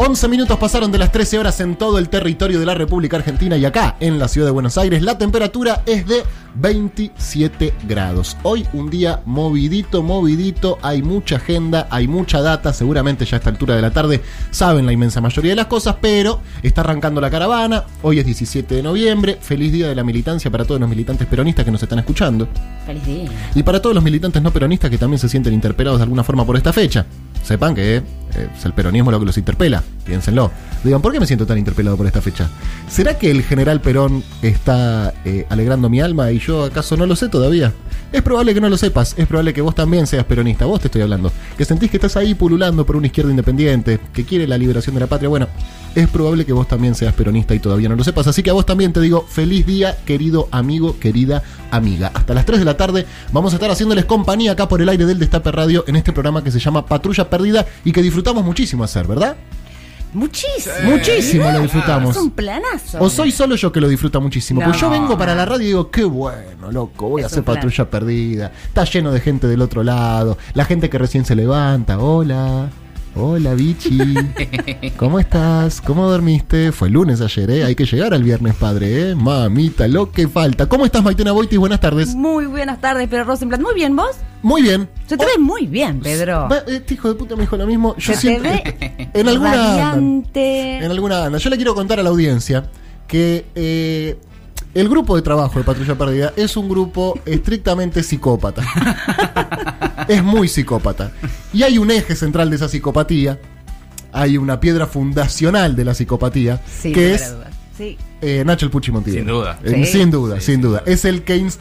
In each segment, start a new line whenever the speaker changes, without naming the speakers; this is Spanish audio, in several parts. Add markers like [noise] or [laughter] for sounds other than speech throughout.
11 minutos pasaron de las 13 horas en todo el territorio de la República Argentina y acá en la ciudad de Buenos Aires la temperatura es de 27 grados. Hoy un día movidito, movidito, hay mucha agenda, hay mucha data, seguramente ya a esta altura de la tarde saben la inmensa mayoría de las cosas, pero está arrancando la caravana, hoy es 17 de noviembre, feliz día de la militancia para todos los militantes peronistas que nos están escuchando
Feliz día.
y para todos los militantes no peronistas que también se sienten interpelados de alguna forma por esta fecha. Sepan que eh, es el peronismo lo que los interpela, piénsenlo. Digan, ¿por qué me siento tan interpelado por esta fecha? ¿Será que el general Perón está eh, alegrando mi alma y yo acaso no lo sé todavía? Es probable que no lo sepas, es probable que vos también seas peronista, vos te estoy hablando. Que sentís que estás ahí pululando por una izquierda independiente, que quiere la liberación de la patria. Bueno, es probable que vos también seas peronista y todavía no lo sepas. Así que a vos también te digo, feliz día, querido amigo, querida amiga. Hasta las 3 de la tarde vamos a estar haciéndoles compañía acá por el aire del Destape Radio en este programa que se llama Patrulla Perdida y que disfrutamos muchísimo hacer, ¿verdad?
Muchísimo.
Muchísimo lo disfrutamos.
Es un planazo.
O soy solo yo que lo disfruta muchísimo. Pues yo
No.
vengo para la radio y digo, qué bueno, loco, voy a hacer patrulla perdida. Está lleno de gente del otro lado. La gente que recién se levanta. Hola. Hola, bichi. ¿Cómo estás? ¿Cómo dormiste? Fue lunes ayer, ¿eh? Hay que llegar al viernes, padre, ¿eh? Mamita, lo que falta. ¿Cómo estás, Maitena Boitis? Buenas tardes.
Muy buenas tardes, Pedro Rosenblatt. Muy bien, ¿vos?
Muy bien.
Se te ve muy bien, Pedro.
Va, Este hijo de puta me dijo lo mismo. Yo
Se te
siempre.
ve [laughs]
en alguna.
radiante.
En alguna anda. Yo le quiero contar a la audiencia que eh, el grupo de trabajo de Patrulla Perdida es un grupo estrictamente psicópata. [laughs] es muy psicópata. Y hay un eje central de esa psicopatía. Hay una piedra fundacional de la psicopatía.
Sin
que es.
Sí.
eh, Nacho el Puchi Montilla.
Sin duda.
Eh,
Sí.
Sin duda,
Sí,
sin duda.
duda.
Es el que inst-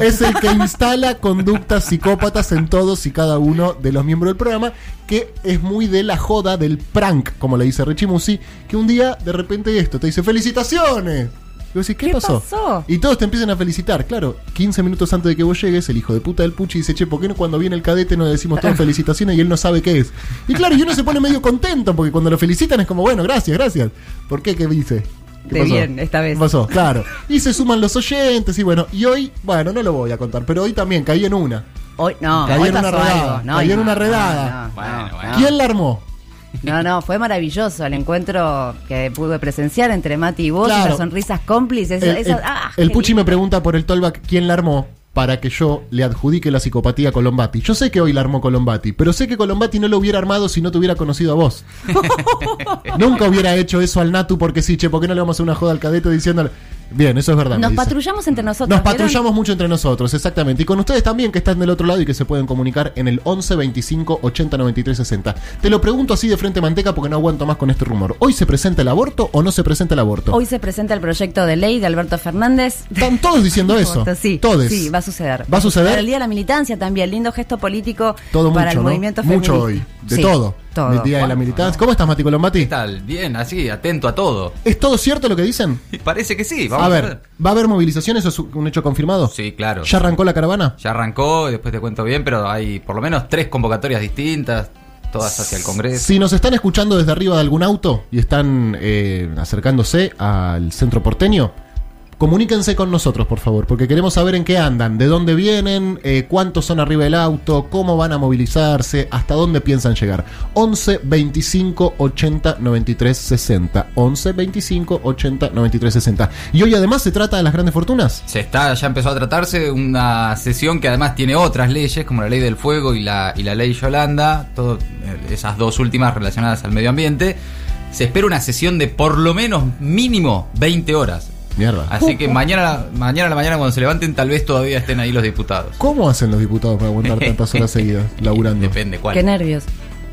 es el que instala conductas psicópatas en todos y cada uno de los miembros del programa, que es muy de la joda del prank, como le dice Richie Musi, que un día de repente esto te dice ¡Felicitaciones! Y vos decís, ¿qué,
¿Qué
pasó?
pasó?
Y todos te empiezan a felicitar. Claro, 15 minutos antes de que vos llegues, el hijo de puta del Puchi dice, che, ¿por qué no cuando viene el cadete nos decimos todos [laughs] felicitaciones y él no sabe qué es? Y claro, y uno se pone medio contento, porque cuando lo felicitan es como, bueno, gracias, gracias. ¿Por qué? ¿Qué dice? ¿Qué
De
pasó?
bien, esta vez.
¿Qué pasó? Claro. Y se suman los oyentes y bueno, y hoy, bueno, no lo voy a contar, pero hoy también caí en una.
Hoy, no,
Caí
hoy
en una redada.
No,
caí en una redada.
no,
Bueno,
no,
bueno.
no.
¿Quién la armó?
No, no, fue maravilloso el encuentro que pude presenciar entre Mati y vos,
Claro.
esas sonrisas cómplices.
El,
esas-
el-
ah,
el Puchi
lindo.
me pregunta por el Tolbach quién la armó para que yo le adjudique la psicopatía a Colombati. Yo sé que hoy la armó Colombati, pero sé que Colombati no lo hubiera armado si no te hubiera conocido a vos. [laughs] Nunca hubiera hecho eso al Natu porque sí, che, ¿por qué no le vamos a hacer una joda al cadete diciéndole? Bien, eso es verdad.
Nos patrullamos entre nosotros.
Nos patrullamos mucho entre nosotros, exactamente. Y con ustedes también que están del otro lado y que se pueden comunicar en el 11 25 80 93 60. Te lo pregunto así de frente manteca porque no aguanto más con este rumor. ¿Hoy se presenta el aborto o no se presenta el aborto?
Hoy se presenta el proyecto de ley de Alberto Fernández.
Están todos diciendo [laughs] eso.
Sí,
Todos.
sí, va suceder.
¿Va a suceder?
Para el Día de la Militancia también, lindo gesto político
Todo
para
mucho,
el
¿no?
movimiento
Mucho hoy.
feminista.
De
Sí,
todo.
todo.
El día de la militancia. ¿Cómo estás, Mati Colombati?
¿Qué tal? Bien, así, atento a todo.
¿Es todo cierto lo que dicen?
Parece que sí, vamos
A
a
ver,
ver.
¿va a haber movilizaciones? ¿Eso es un hecho confirmado?
Sí, claro.
¿Ya arrancó la caravana?
Ya arrancó, después te cuento bien, pero hay por lo menos tres convocatorias distintas, todas hacia el Congreso.
Si nos están escuchando desde arriba de algún auto y están eh, acercándose al centro porteño, comuníquense con nosotros, por favor, porque queremos saber en qué andan, de dónde vienen, eh, cuántos son arriba del auto, cómo van a movilizarse, hasta dónde piensan llegar. 11 25 80 93 60. 11 25 80 93 60. Y hoy además se trata de las grandes fortunas.
Se está, ya empezó a tratarse una sesión que además tiene otras leyes, como la ley del fuego y la, ley Yolanda, todo, eh, esas dos últimas relacionadas al medio ambiente. Se espera una sesión de por lo menos mínimo 20 horas.
Mierda.
Así que mañana, mañana a la mañana cuando se levanten tal vez todavía estén ahí los diputados.
¿Cómo hacen los diputados para aguantar [laughs] tantas horas seguidas laburando?
Depende cuál.
Qué nervios.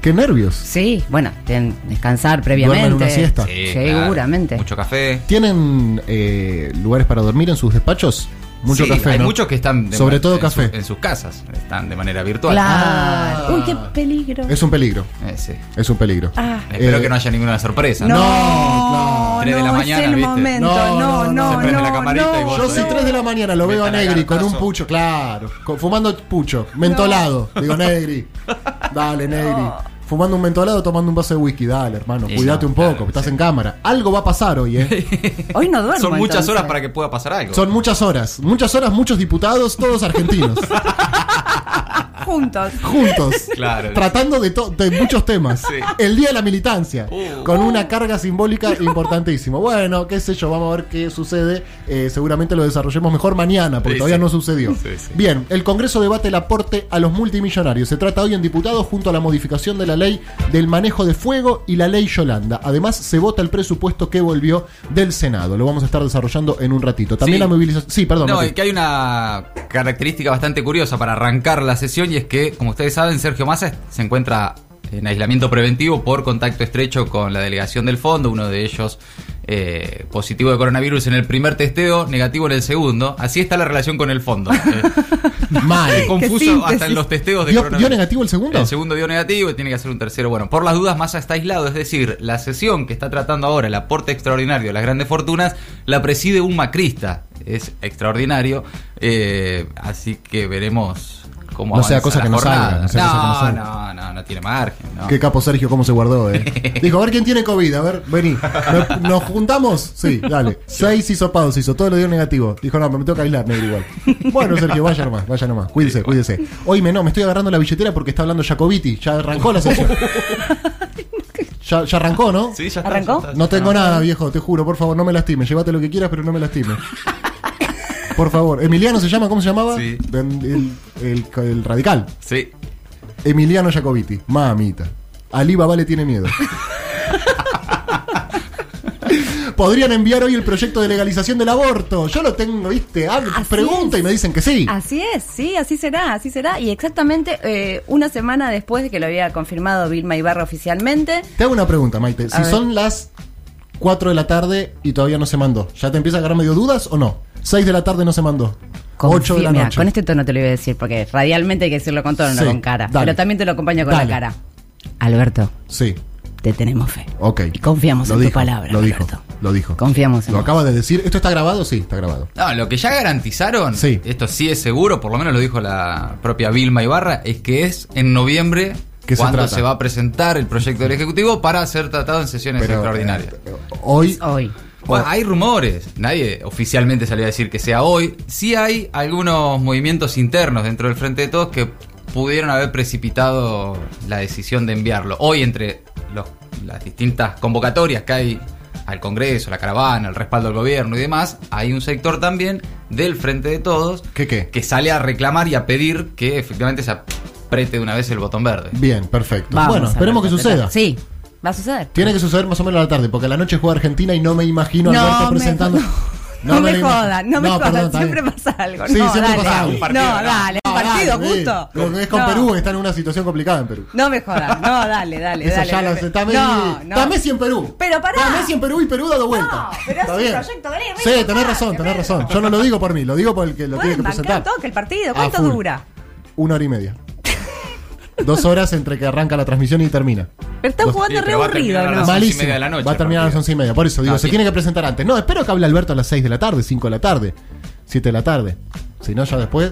Qué nervios.
Sí, bueno, tienen que descansar previamente.
Duermen una siesta.
Sí, claro.
Seguramente.
Mucho café.
¿Tienen eh, lugares para dormir en sus despachos? Mucho
Sí,
café.
Hay
¿no?
muchos que están de
Sobre todo
en
café.
su- en sus casas, están de manera virtual.
Claro.
Ah.
Uy, qué peligro.
Es un peligro.
Eh, sí.
Es un peligro.
Ah.
Espero
Eh,
que no haya ninguna sorpresa.
No,
No,
Tres de la
no,
mañana,
es el
¿viste?
momento.
No,
No,
no,
no,
no.
no.
Se prende la camarita y vos
Yo si 3 de la mañana lo veo a Negri con un pucho, claro, con- fumando pucho, mentolado. [laughs] Digo, Negri, dale, Negri. fumando un mentolado, tomando un vaso de whisky. Dale, hermano,
Sí,
cuídate
no,
un poco,
claro,
estás
sí.
en cámara. Algo va a pasar hoy, ¿eh? [laughs]
Hoy no duermo.
Son muchas
entonces.
horas para que pueda pasar algo.
Son muchas horas. Muchas horas, muchos diputados, todos argentinos. [laughs]
Juntos. [laughs]
juntos.
Claro.
Tratando de, de muchos temas.
Sí.
El día de la militancia.
Uh.
Con una carga simbólica importantísima. Bueno, qué sé yo, vamos a ver qué sucede. Eh, seguramente lo desarrollemos mejor mañana, porque
Sí,
todavía
sí.
no sucedió.
Sí, sí.
Bien, el Congreso debate el aporte a los multimillonarios. Se trata hoy en diputados junto a la modificación de la ley del manejo de fuego y la ley Yolanda. Además, se vota el presupuesto que volvió del Senado. Lo vamos a estar desarrollando en un ratito. También
Sí.
la movilización. Sí, perdón.
No, es que hay una característica bastante curiosa para arrancar la sesión y es que, como ustedes saben, Sergio Massa se encuentra en aislamiento preventivo por contacto estrecho con la delegación del fondo, uno de ellos eh, positivo de coronavirus en el primer testeo, negativo en el segundo. Así está la relación con el fondo. [laughs] Eh,
Mal.
confuso hasta en los testeos de
¿Dio,
coronavirus.
dio negativo el segundo?
El segundo dio negativo y tiene que hacer un tercero. Bueno, por las dudas, Massa está aislado. Es decir, la sesión que está tratando ahora, el aporte extraordinario de las grandes fortunas, la preside un macrista. Es extraordinario. Eh, así que veremos cómo
No sea cosa que no salga, no sea cosa que no
no,
salga.
no, no, no tiene margen. no.
Qué capo Sergio, cómo se guardó, eh. [laughs] Dijo, a ver quién tiene COVID, a ver, vení. ¿Nos, nos juntamos? Sí, dale. Seis hisopados hizo, todo lo dio negativo. Dijo, no, me tengo que aislar, negro igual. Bueno, Sergio, vaya nomás, vaya nomás. Cuídese, cuídese. Hoy me no, me estoy agarrando la billetera porque está hablando Jacobiti. Ya arrancó la sesión. [laughs] Ya, ya arrancó, ¿no?
Sí, ya está,
¿Arrancó?
ya está.
No tengo nada, viejo, te juro, por favor, no me lastimes. Llévate lo que quieras, pero no me lastimes. Por favor. ¿Emiliano se llama? ¿Cómo se llamaba?
Sí.
El, el- el radical.
Sí.
Emiliano Jacobiti. Mamita. Ali Baba le tiene miedo. Podrían enviar hoy el proyecto de legalización del aborto. Yo lo tengo, ¿viste?
Así
pregunta
es.
y me dicen que sí.
Así es, sí, así será, así será. Y exactamente eh, una semana después de que lo había confirmado Vilma Ibarra oficialmente.
Te hago una pregunta, Maite. Si
ver.
son las 4 de la tarde y todavía no se mandó, ¿ya te empieza a agarrar medio dudas o no? 6 de la tarde no se mandó. 8 de la
Mira,
noche.
Con este tono te lo iba a decir, porque radialmente hay que decirlo con tono,
Sí,
no con cara.
dale.
Pero también te lo acompaño con
Dale.
la cara. Alberto,
Sí,
te tenemos fe.
ok.
Y confiamos
Lo
en tu
dijo,
palabra,
Lo dijo,
Alberto.
lo dijo.
Confiamos en
Lo
vos.
acaba de decir. ¿Esto está grabado? Sí, está grabado.
No, lo que ya garantizaron,
Sí.
esto sí es seguro, por lo menos lo dijo la propia Vilma Ibarra, es que es en noviembre
¿Qué se trata?
se, va a presentar el proyecto del Ejecutivo para ser tratado en sesiones
Pero,
extraordinarias.
eh, hoy,
Hoy.
Bueno, hay rumores, nadie oficialmente salió a decir que sea hoy. Sí hay algunos movimientos internos dentro del Frente de Todos que pudieron haber precipitado la decisión de enviarlo. Hoy entre los- las distintas convocatorias que hay al Congreso, la caravana, el respaldo al gobierno y demás, hay un sector también del Frente de Todos
¿Qué qué?
que sale a reclamar y a pedir que efectivamente se apriete de una vez el botón verde.
Bien, perfecto.
Vamos
bueno, esperemos que suceda.
Sí, va a suceder.
Tiene que suceder más o menos a la tarde, porque a la noche juega Argentina y no me imagino a
No
Alberto
me-
presentando. [laughs]
No, me
lo imagino.
jodan, no me
perdón,
jodan, siempre
bien.
pasa algo.
Sí,
no,
siempre
dale.
pasa algo.
No,
Partido, no.
dale,
No,
un partido justo.
sí. Es con
No.
Perú, que está en una situación complicada en Perú.
No me jodas, no, dale, dale, dale.
ya lo
dale.
Está Messi,
no, no.
está Messi en Perú.
Pero pará.
Está Messi en Perú y Perú dado vuelta.
No, pero
Está
es un
bien.
proyecto,
Sí, tenés razón, tenés razón. Yo no lo digo por mí, lo digo por el que lo tiene que presentar.
toque el partido, ¿cuánto dura?
Una hora y media. Dos horas entre que arranca la transmisión y termina.
Pero están
Dos-
jugando
Sí,
re
pero va a
aburrido,
terminar a
¿no?
las once y
Malísimo.
media de la noche
Va a terminar a las once y media. Por eso digo,
No,
se
sí.
tiene que presentar antes. No, espero que hable Alberto a las 6 de la tarde, 5 de la tarde, 7 de la tarde. Si no, ya después.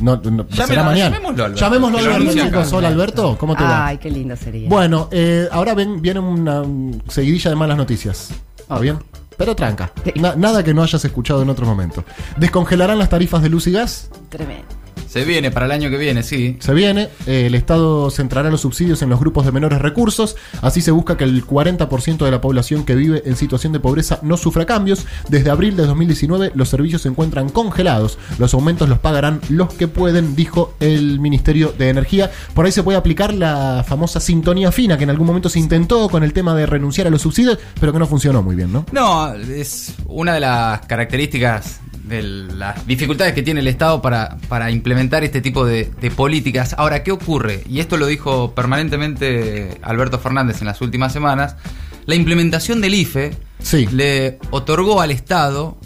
No, no, será mañana.
llamémoslo, Alberto.
Llamémoslo,
Que lo
Alberto,
anuncie acá.
chicos. Hola, Alberto. ¿Cómo te va?
Ay, qué lindo sería.
Bueno, eh, ahora ven, viene una um, seguidilla de malas noticias. ¿Está bien? Pero tranca. Nada que no hayas escuchado en otro momento. Descongelarán las tarifas de luz y gas.
Tremendo.
Se viene para el año que viene, sí.
Se viene, eh, el Estado centrará los subsidios en los grupos de menores recursos, así se busca que el 40% de la población que vive en situación de pobreza no sufra cambios. Desde abril de 2019 los servicios se encuentran congelados, los aumentos los pagarán los que pueden, dijo el Ministerio de Energía. Por ahí se puede aplicar la famosa sintonía fina que en algún momento se intentó con el tema de renunciar a los subsidios, pero que no funcionó muy bien, ¿no?
No, es una de las características de las dificultades que tiene el Estado para, para implementar este tipo de, de políticas. Ahora, ¿qué ocurre? Y esto lo dijo permanentemente Alberto Fernández en las últimas semanas. La implementación del IFE
Sí.
le otorgó al Estado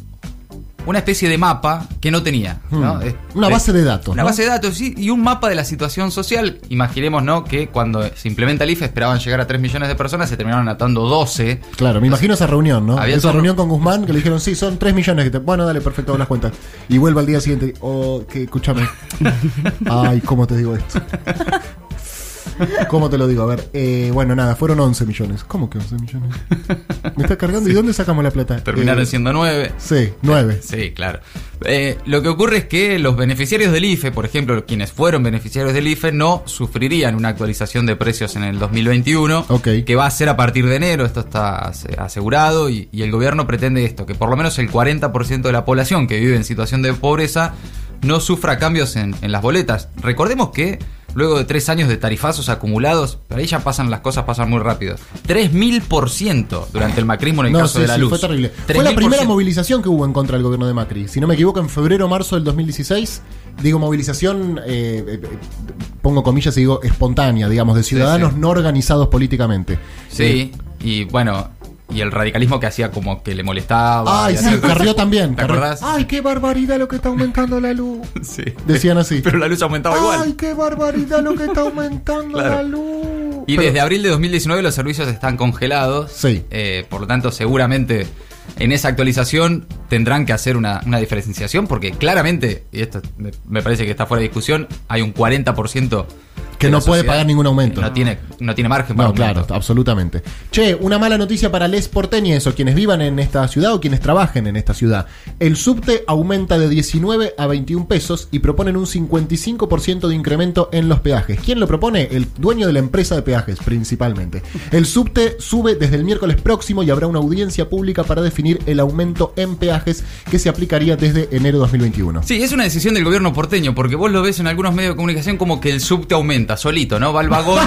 una especie de mapa que no tenía. ¿no?
Hmm. Una base de datos,
Una
¿no?
base de datos, sí, y un mapa de la situación social. Imaginemos, ¿no? Que cuando se implementa el IFE esperaban llegar a 3 millones de personas, se terminaron atando 12.
Claro, me imagino esa reunión, ¿no?
Había
esa
todo-
reunión con Guzmán que le dijeron, sí, son 3 millones. Que te... Bueno, dale, perfecto, las cuentas. Y vuelve al día siguiente, oh, que escúchame. [laughs] Ay, ¿cómo te digo esto? ¿Cómo te lo digo? A ver, eh, bueno, nada, fueron 11 millones. ¿Cómo que 11 millones? ¿Me está cargando? ¿Y dónde sacamos la plata?
Terminaron
Eh,
siendo nueve.
Sí, 9.
Sí, claro. Eh, lo que ocurre es que los beneficiarios del IFE, por ejemplo, quienes fueron beneficiarios del IFE, no sufrirían una actualización de precios en el 2021,
Ok.
que va a ser a partir de enero, esto está ase- asegurado, y, y el gobierno pretende esto, que por lo menos el 40% de la población que vive en situación de pobreza no sufra cambios en, en las boletas. Recordemos que luego de tres años de tarifazos acumulados, por ahí ya pasan las cosas, pasan muy rápido. 3.000% durante el macrismo en el
No,
caso
sí,
de la
sí,
luz.
fue terrible. Fue la primera
3.000%.
movilización que hubo en contra del gobierno de Macri. Si no me equivoco, en febrero o marzo del 2016. Digo movilización, eh, eh, eh, pongo comillas y digo espontánea, digamos, de ciudadanos
sí.
no organizados políticamente.
Sí, y bueno, y el radicalismo que hacía como que le molestaba.
Ay, sí, Carrió también.
¿Te acordás?
Ay, qué barbaridad lo que está aumentando la luz. [laughs]
Sí.
Decían así.
Pero la luz aumentaba
Ay,
igual.
qué barbaridad lo que está aumentando
Claro.
la luz.
Y
Pero-
desde abril de 2019 los servicios están congelados.
Sí.
Eh, por lo tanto, seguramente en esa actualización tendrán que hacer una, una diferenciación porque claramente, y esto me, me parece que está fuera de discusión, hay un 40%
Que no puede pagar ningún aumento.
No tiene, no tiene margen para
No, claro, absolutamente. Che, una mala noticia para les porteñes o quienes vivan en esta ciudad o quienes trabajen en esta ciudad. El subte aumenta de 19 a 21 pesos y proponen un 55% de incremento en los peajes. ¿Quién lo propone? El dueño de la empresa de peajes, principalmente. El subte sube desde el miércoles próximo y habrá una audiencia pública para definir el aumento en peajes que se aplicaría desde enero de 2021.
Sí, es una decisión del gobierno porteño, porque vos lo ves en algunos medios de comunicación como que el subte aumenta solito, ¿no? Va al vagón.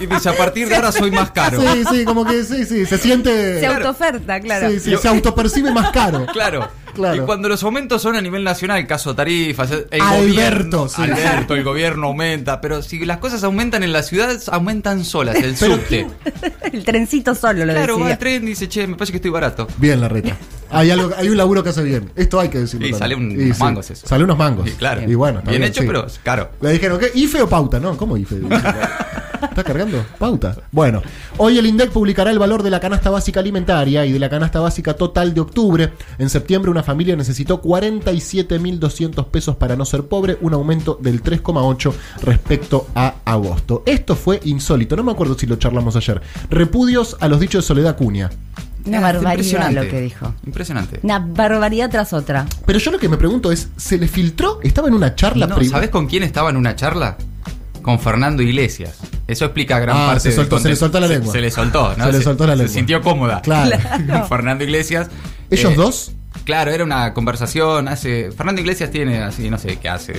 y dice, a partir de ahora soy más caro.
Sí, sí, como que sí, sí, se siente...
Se autooferta, claro.
Sí, sí, se autopercibe más caro.
Claro.
Claro.
Y cuando los aumentos son a nivel nacional, caso tarifas, el
Alberto,
gobierno,
sí.
Alberto, el gobierno aumenta, pero si las cosas aumentan en la ciudad, aumentan solas, el subte. [laughs]
El trencito solo lo
Claro, va
decía.
al tren y dice, che, me parece que estoy barato.
Bien la reta. Hay, algo, hay un laburo que hace bien. Esto hay que decirlo.
Y sale un- unos mangos eso.
Sale unos mangos.
Sí, claro.
Y bueno,
Bien
bien,
hecho,
sí.
pero caro.
Le dijeron, ¿qué? ¿IFE o pauta? No, ¿cómo IFE? [laughs] ¿Está cargando? Pauta. Bueno, hoy el INDEC publicará el valor de la canasta básica alimentaria y de la canasta básica total de octubre. En septiembre una familia necesitó 47.200 pesos para no ser pobre, un aumento del 3,8 respecto a agosto. Esto fue insólito, no me acuerdo si lo charlamos ayer. Repudios a los dichos de Soledad Cunha.
Una
Ah,
barbaridad
impresionante.
lo que dijo.
Impresionante.
Una barbaridad tras otra.
Pero yo lo que me pregunto es, ¿se le filtró? ¿Estaba en una charla
No,
privada?
¿Sabes con quién estaba en una charla? Con Fernando Iglesias. Eso explica gran
Ah,
parte
se
del
soltó- se le
contexto.
soltó la
Se-
lengua.
Se, le soltó, ¿no?
Se le soltó la lengua.
Se sintió cómoda.
Claro.
Con [laughs] Fernando Iglesias.
¿Ellos
Eh,
dos?
Claro, era una conversación. Hace. Fernando Iglesias tiene así, no sé qué hace.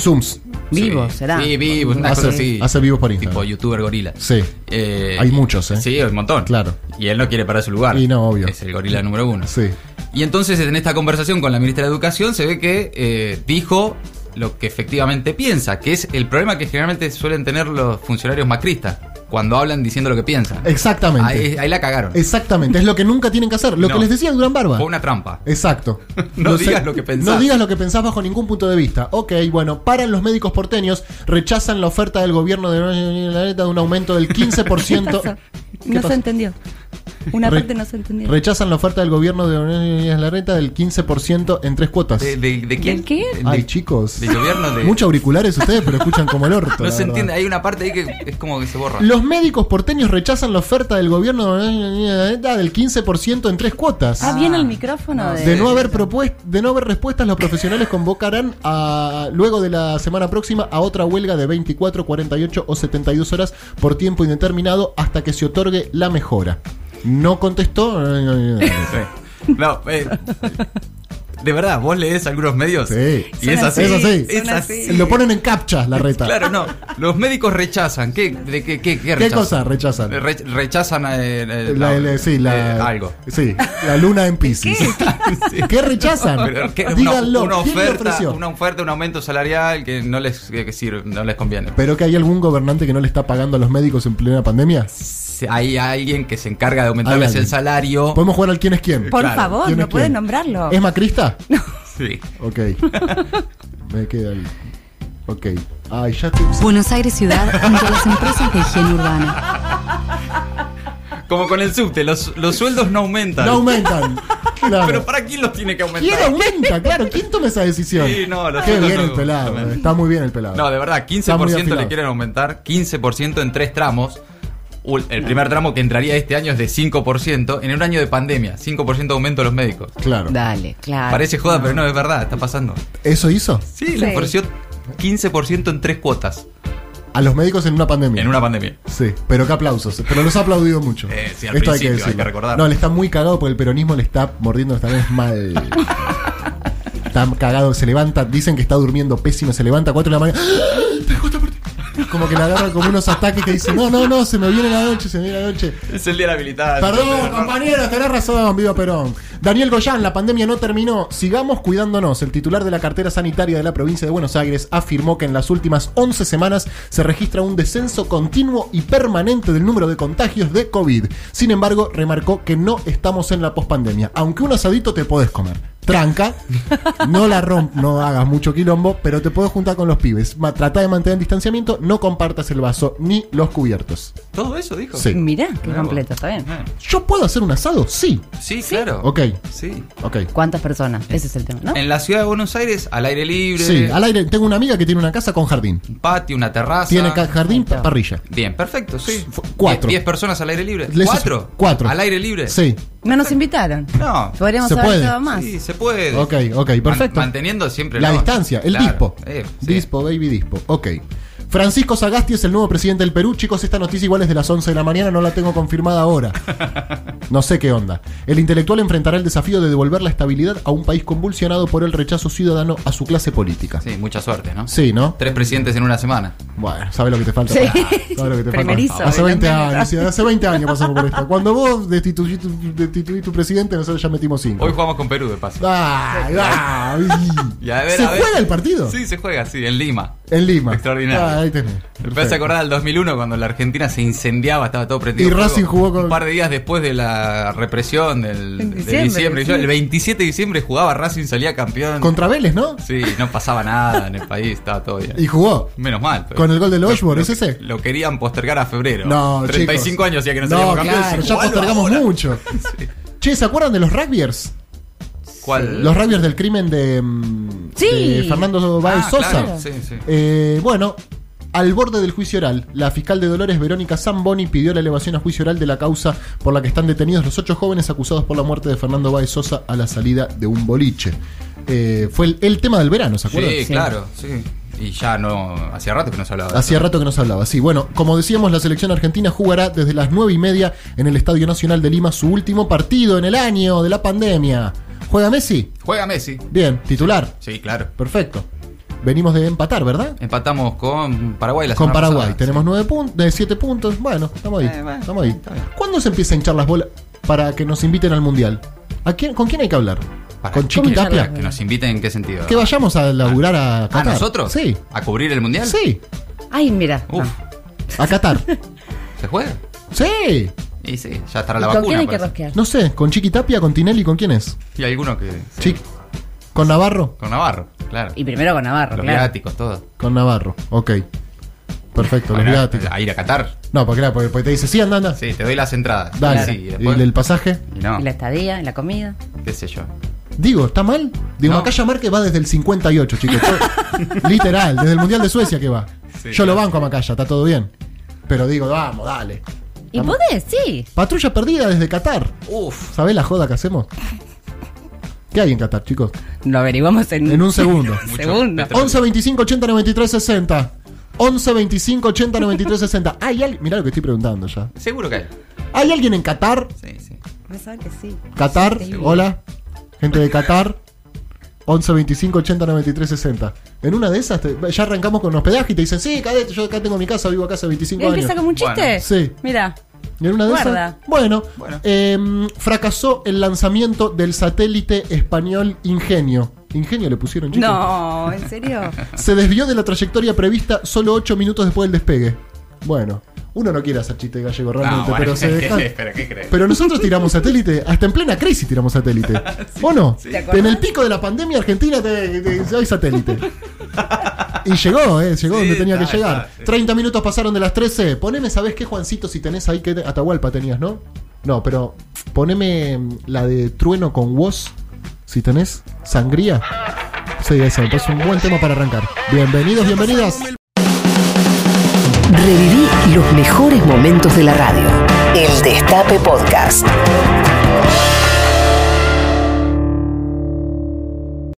Zooms.
Vivo,
Sí.
será.
Sí, vivo, una
Hace-
cosa así.
hace vivos por Instagram.
Tipo youtuber gorila.
Sí.
Eh,
Hay muchos, ¿eh?
Sí, un montón.
Claro.
Y él no quiere parar su lugar.
Y no, obvio.
Es el gorila número uno.
Sí.
Y entonces en esta conversación con la ministra de Educación se ve que eh, dijo lo que efectivamente piensa, que es el problema que generalmente suelen tener los funcionarios macristas, cuando hablan diciendo lo que piensan.
Exactamente.
Ahí, ahí la cagaron.
Exactamente. Es lo que nunca tienen que hacer. Lo
No.
que les decía Durán Barba.
Fue una trampa.
Exacto. [laughs]
No digas lo que pensás.
No digas lo que pensás bajo ningún punto de vista. Ok, bueno, paran los médicos porteños, rechazan la oferta del gobierno de de un aumento del [laughs] 15%. ¿Qué
No
pasa?
se entendió. Una
Re-
parte no se entendió.
Rechazan la oferta del gobierno de la renta del 15% en tres cuotas.
¿De, de, de quién?
¿De qué?
De-
Ay, chicos.
del gobierno de...
Muchos auriculares ustedes, pero escuchan como el orto. [laughs]
No
la
se
verdad.
entiende, hay una parte ahí que es como que se borra.
Los médicos porteños rechazan la oferta del gobierno del 15% en tres cuotas.
Ah, bien el micrófono.
no,
de,
De no haber propuest- de no haber respuestas, los profesionales convocarán a, luego de la semana próxima a otra huelga de 24, 48 o 72 horas por tiempo indeterminado hasta que se otorgue la mejora. No contestó.
Sí. No, eh, de verdad, vos lees algunos medios
Sí.
y es así.
así, es así.
Es
Son
así.
así.
Lo ponen en captcha la reta.
Claro, no. Los médicos rechazan. ¿Qué, de qué, qué, qué
¿Qué
rechazan?
cosa rechazan?
Re- rechazan eh,
La-
la-
la- sí, la,
eh, algo.
Sí, la luna en Pisces. ¿Qué, [laughs] rechazan?
Pero que- una,
Díganlo.
una
¿quién le
oferta,
ofreció?
una oferta, un aumento salarial que no les que sirve, no les conviene.
¿Pero que hay algún gobernante que no le está pagando a los médicos en plena pandemia?
Si Hay alguien que se encarga de aumentarles el salario.
¿Podemos jugar al quién es quién?
Por
Claro.
favor,
¿Quién
no
quién?
nombrarlo.
¿Es macrista?
Sí.
Ok. [laughs] Me queda el. Ok. Ay, ya te.
Buenos Aires Ciudad junto a las empresas de higiene urbana.
Como con el subte, los, los sueldos no aumentan.
No aumentan. Claro.
Pero ¿para quién los tiene que aumentar?
¿Quién aumenta? Claro, ¿quién toma esa decisión?
Sí, no, los
Qué bien
no-
el pelado,
no me-
está muy bien el pelado.
No, de verdad,
Está muy
15% le quieren aumentar, 15% en tres tramos. El primer tramo que entraría este año es de 5% en un año de pandemia. 5% de aumento a los médicos.
Claro.
Dale, claro.
Parece joda, pero no, es verdad, está pasando.
¿Eso hizo?
Sí, le ofreció 15% en tres cuotas
A los médicos en una pandemia.
en una pandemia.
Sí, pero qué aplausos. Pero los ha aplaudido mucho.
Eh, sí, al
Esto hay que
hay
decirlo.
que recordar.
No, le está muy cagado porque el peronismo le está mordiendo esta vez mal. [laughs] está cagado, se levanta, dicen que está durmiendo pésimo, se levanta a 4 de la mañana. ¡Ah! Como que le agarra como unos ataques que dice, no, no, no, se me viene la noche, se me viene la noche.
Es el día de la militancia.
Perdón, compañeros, tenés razón, viva Perón. Daniel Goyán, la pandemia no terminó. Sigamos cuidándonos. El titular de la cartera sanitaria de la provincia de Buenos Aires afirmó que en las últimas 11 semanas se registra un descenso continuo y permanente del número de contagios de COVID. Sin embargo, remarcó que no estamos en la pospandemia. Aunque un asadito te podés comer. Tranca, no la romp, no hagas mucho quilombo, pero te podés juntar con los pibes. Ma- Trata de mantener el distanciamiento, no compartas el vaso ni los cubiertos.
¿Todo eso dijo?
Sí.
Mirá, qué completo, está bien.
¿Yo puedo hacer un asado? Sí.
Sí, claro.
Ok,
Sí.
ok.
¿Cuántas personas? Ese es el tema, ¿no?
En la ciudad de Buenos Aires, al aire libre.
Sí, al aire. Tengo una amiga que tiene una casa con jardín.
Un patio, una terraza.
Tiene ca- jardín, pa- parrilla.
Bien, perfecto, sí.
Fu- cuatro.
Die- ¿Diez personas al aire libre?
Les-
¿Cuatro?
Cuatro.
¿Al aire libre?
Sí.
No nos invitaron.
No.
Podríamos
Se
haber
puede.
estado más.
Sí, se puede.
Ok, ok, perfecto.
Man- manteniendo siempre
La distancia, el
Claro.
dispo.
Eh, sí.
Dispo, baby dispo. Ok. Francisco Sagasti es el nuevo presidente del Perú. Chicos, esta noticia igual es de las 11 de la mañana, no la tengo confirmada ahora. [laughs] No sé qué onda. El intelectual enfrentará el desafío de devolver la estabilidad a un país convulsionado por el rechazo ciudadano a su clase política.
Sí, mucha suerte, ¿no?
Sí, ¿no?
Tres presidentes en una semana.
Bueno, ¿sabes lo que te falta?
Sí. [laughs]
¿Sabes lo que te
Primerizo,
falta? Hace 20
adelante.
años, hace 20 años pasamos por esto. Cuando vos destituís tu, presidente, nosotros ya metimos 5.
Hoy jugamos con Perú, de paso.
Ay.
Y a ver,
¿Se
a ver.
juega el partido?
Sí, se juega, sí, en Lima.
En Lima.
Extraordinario.
Ah, ahí tenés.
Me parece acordar del 2001 cuando la Argentina se incendiaba, estaba todo prendido.
Y
fuego.
Racing jugó con-
Un par de días después de la represión del, de
diciembre,
diciembre. Yo
sí.
el 27 de diciembre jugaba Racing, salía campeón.
Contra Vélez, ¿no?
Sí, no pasaba nada en el país, estaba todo bien.
Y jugó.
Menos mal. pero-
Con el gol de
lo-
¿es ese?
Lo querían postergar a febrero.
No,
35
chicos.
años ya que no
No,
salíamos campeones.
claro,
y
ya postergamos
ahora.
mucho. [laughs] Che, ¿se acuerdan de los rugbyers?
¿Cuál?
Los rugbyers del crimen de,
Sí.
de Fernando Báez
Ah,
Sosa.
claro, sí, sí.
Eh, bueno, al borde del juicio oral, la fiscal de Dolores, Verónica Zamboni, pidió la elevación a juicio oral de la causa por la que están detenidos los ocho jóvenes acusados por la muerte de Fernando Báez Sosa a la salida de un boliche. Eh, fue el, el tema del verano, ¿se acuerdan?
Sí, claro, sí. Y ya no. Hacía rato que no se hablaba
Hacía rato que no se hablaba. Sí, bueno, como decíamos, la selección argentina jugará desde las nueve y media en el Estadio Nacional de Lima su último partido en el año de la pandemia. ¿Juega Messi?
Juega Messi.
Bien, titular.
Sí, claro.
Perfecto. Venimos de empatar, ¿verdad?
Empatamos con Paraguay la
Con Paraguay.
pasada.
Tenemos nueve puntos, de siete puntos. Bueno, estamos ahí.
Eh, bueno,
estamos ahí. ¿Cuándo se empieza a hinchar las bolas para que nos inviten al mundial? ¿A quién, ¿Con quién hay que hablar?
Para-
¿Con Chiqui
¿Cómo
Tapia?
Que nos inviten en qué sentido.
Que vayamos a laburar a
¿A
Qatar.
nosotros?
Sí.
¿A cubrir el mundial?
Sí.
Ay, mira.
Uf,
A Qatar. [laughs]
¿se juega?
sí.
Y sí, ya estará
¿Y
la
con
vacuna.
quién hay que rosquear?
No sé, con Chiqui Tapia, con Tinelli, ¿con quién es?
Y alguno que.
Chiqui. ¿Con Navarro?
Con Navarro, claro.
Y primero con Navarro,
Los
claro.
viáticos, todo.
Con Navarro, ok. Perfecto, los
Bueno,
viáticos.
A ir a Qatar.
No, porque, claro, porque, porque te dice, sí, anda, anda.
Sí, te doy las entradas.
Dale.
Sí, y después-
¿Y el pasaje?
y no,
Y la estadía, y la comida.
qué sé yo.
Digo, ¿está mal? Digo,
No.
Macaya Márquez va desde el 58, chicos. Yo- [laughs] literal, desde el Mundial de Suecia que va.
Sí,
Yo lo
claro.
banco a Macaya, está todo bien. Pero digo, vamos, dale.
¿Y podés? Sí.
Patrulla perdida desde Qatar.
Uf.
¿Sabés la joda que hacemos? ¿Qué hay en Qatar, chicos?
Lo averiguamos en,
En un segundo.
un [laughs] segundo.
Mucho.
11 25 80 93 60. 11 25 80 93 60. ¿Hay alguien? Mirá lo que estoy preguntando ya.
Seguro que hay.
¿Hay alguien en Qatar?
Sí, sí.
Vas a ver que sí.
Qatar,
Sí.
hola. Gente de Qatar. 11 25 80 93 60. En una de esas te- ya arrancamos con hospedaje y te dicen, sí, cadete, yo acá tengo mi casa, vivo acá hace 25 años.
¿Empieza como un chiste?
Bueno,
sí.
Mira.
Y en una de esas. Bueno,
Bueno.
em, fracasó el lanzamiento del satélite español Ingenio. Ingenio le pusieron, chicos.
No, ¿en serio? [laughs]
Se desvió de la trayectoria prevista solo 8 minutos después del despegue. Bueno, uno no quiere hacer chiste gallego realmente,
No,
pero se [laughs] deja.
pero ¿qué crees?
Pero nosotros tiramos satélite, hasta en plena crisis tiramos satélite. [laughs] ¿O no?
¿Te?
En el pico de la pandemia Argentina te, te- hay satélite. Y llegó, eh, llegó
Sí,
donde tenía que llegar.
está, sí.
30 minutos pasaron de las 13. Poneme, ¿sabés qué, Juancito? Si tenés ahí que Atahualpa tenías, ¿no? No, pero poneme mm, la de Trueno con Woz, si tenés, Sangría. Sí, esa, me parece un buen tema para arrancar. Bienvenidos, bienvenidas.
Reviví los mejores momentos de la radio. El Destape Podcast.